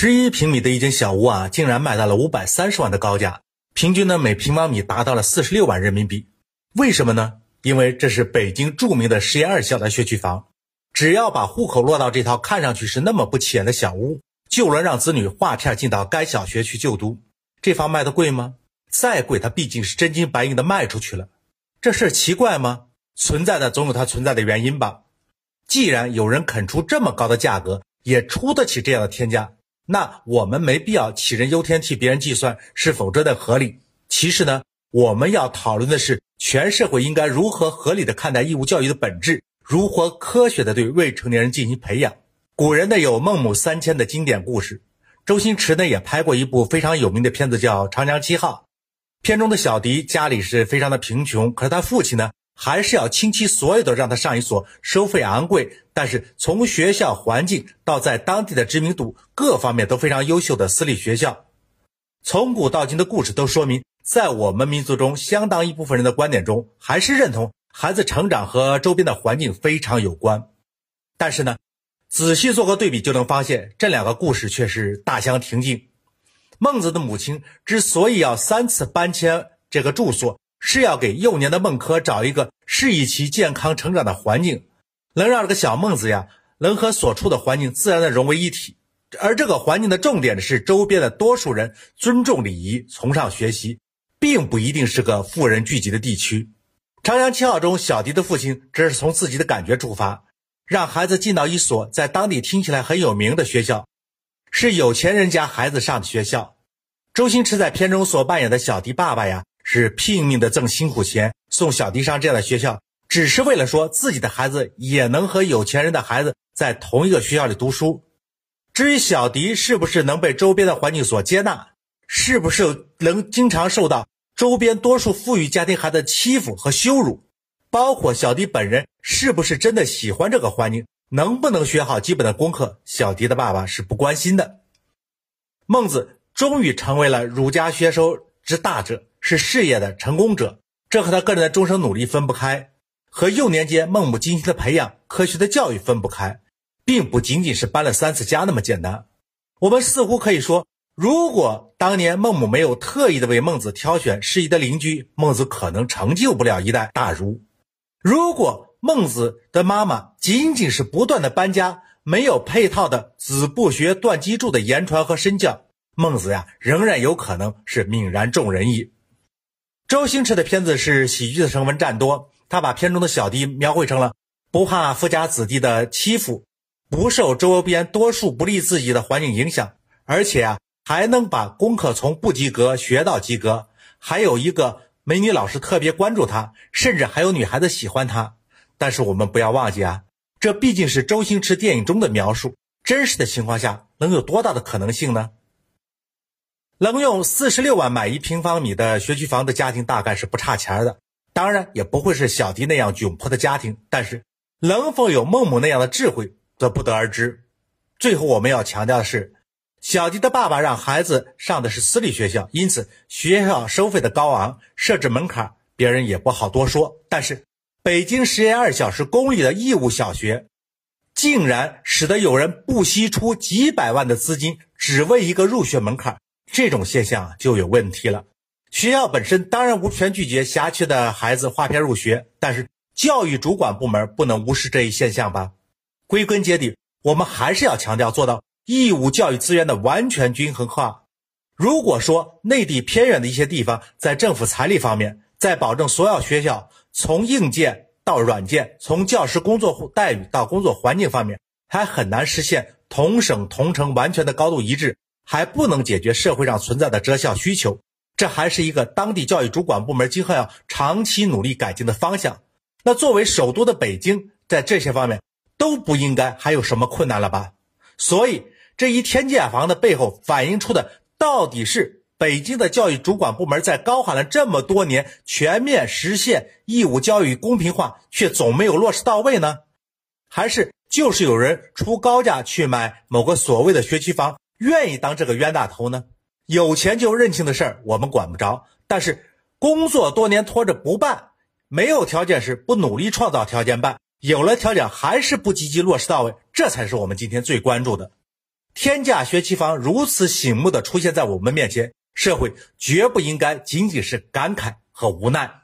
十一平米的一间小屋啊，竟然卖到了五百三十万的高价，平均呢每平方米达到了四十六万人民币。为什么呢？因为这是北京著名的实验二小的学区房，只要把户口落到这套看上去是那么不起眼的小屋，就能让子女划片进到该小学去就读。这房卖的贵吗？再贵，它毕竟是真金白银的卖出去了。这事儿奇怪吗？存在的总有它存在的原因吧。既然有人肯出这么高的价格，也出得起这样的天价，那我们没必要杞人忧天，替别人计算是否真的合理。其实呢，我们要讨论的是，全社会应该如何合理的看待义务教育的本质，如何科学的对未成年人进行培养。古人呢有孟母三迁的经典故事，周星驰呢也拍过一部非常有名的片子叫《长江七号》。片中的小迪家里是非常的贫穷，可是他父亲呢，还是要倾其所有的让他上一所收费昂贵，但是从学校环境到在当地的知名度各方面都非常优秀的私立学校。从古到今的故事都说明，在我们民族中，相当一部分人的观点中，还是认同孩子成长和周边的环境非常有关。但是呢，仔细做个对比，就能发现这两个故事却是大相庭径。孟子的母亲之所以要三次搬迁这个住所，是要给幼年的孟轲找一个适宜其健康成长的环境，能让这个小孟子呀，能和所处的环境自然的融为一体。而这个环境的重点是周边的多数人尊重礼仪、崇尚学习，并不一定是个富人聚集的地区。长江七号中，小迪的父亲只是从自己的感觉出发，让孩子进到一所在当地听起来很有名的学校。是有钱人家孩子上的学校，周星驰在片中所扮演的小迪爸爸呀，是拼命的挣辛苦钱送小迪上这样的学校，只是为了说自己的孩子也能和有钱人的孩子在同一个学校里读书。至于小迪是不是能被周边的环境所接纳，是不是能经常受到周边多数富裕家庭孩子欺负和羞辱，包括小迪本人是不是真的喜欢这个环境？能不能学好基本的功课，小迪的爸爸是不关心的。孟子终于成为了儒家学说之大者，是事业的成功者，这和他个人的终生努力分不开，和幼年间孟母精心的培养、科学的教育分不开，并不仅仅是搬了三次家那么简单。我们似乎可以说，如果当年孟母没有特意的为孟子挑选适宜的邻居，孟子可能成就不了一代大儒。如果孟子的妈妈仅仅是不断的搬家，没有配套的子不学断机杼的言传和身教，孟子呀仍然有可能是泯然众人矣。周星驰的片子是喜剧的成分占多，他把片中的小弟描绘成了不怕富家子弟的欺负，不受周边多数不利自己的环境影响，而且啊还能把功课从不及格学到及格，还有一个美女老师特别关注他，甚至还有女孩子喜欢他。但是我们不要忘记啊，这毕竟是周星驰电影中的描述，真实的情况下能有多大的可能性呢？能用四十六万买一平方米的学区房的家庭大概是不差钱的，当然也不会是小迪那样窘迫的家庭。但是能否有孟母那样的智慧，则不得而知。最后我们要强调的是，小迪的爸爸让孩子上的是私立学校，因此学校收费的高昂，设置门槛，别人也不好多说。但是。北京实验二小是公立的义务小学，竟然使得有人不惜出几百万的资金，只为一个入学门槛，这种现象就有问题了。学校本身当然无权拒绝辖区的孩子划片入学，但是教育主管部门不能无视这一现象吧？归根结底，我们还是要强调做到义务教育资源的完全均衡化。如果说内地偏远的一些地方在政府财力方面，在保证所有学校。从硬件到软件，从教师工作待遇到工作环境方面，还很难实现同省同城完全的高度一致，还不能解决社会上存在的择校需求。这还是一个当地教育主管部门今后要长期努力改进的方向。那作为首都的北京，在这些方面都不应该还有什么困难了吧？所以这一天价房的背后反映出的到底是？北京的教育主管部门在高喊了这么多年全面实现义务教育公平化，却总没有落实到位呢？还是就是有人出高价去买某个所谓的学区房，愿意当这个冤大头呢？有钱就认清的事儿我们管不着，但是工作多年拖着不办，没有条件时不努力创造条件办，有了条件还是不积极落实到位，这才是我们今天最关注的。天价学区房如此醒目的出现在我们面前，社会绝不应该仅仅是感慨和无奈。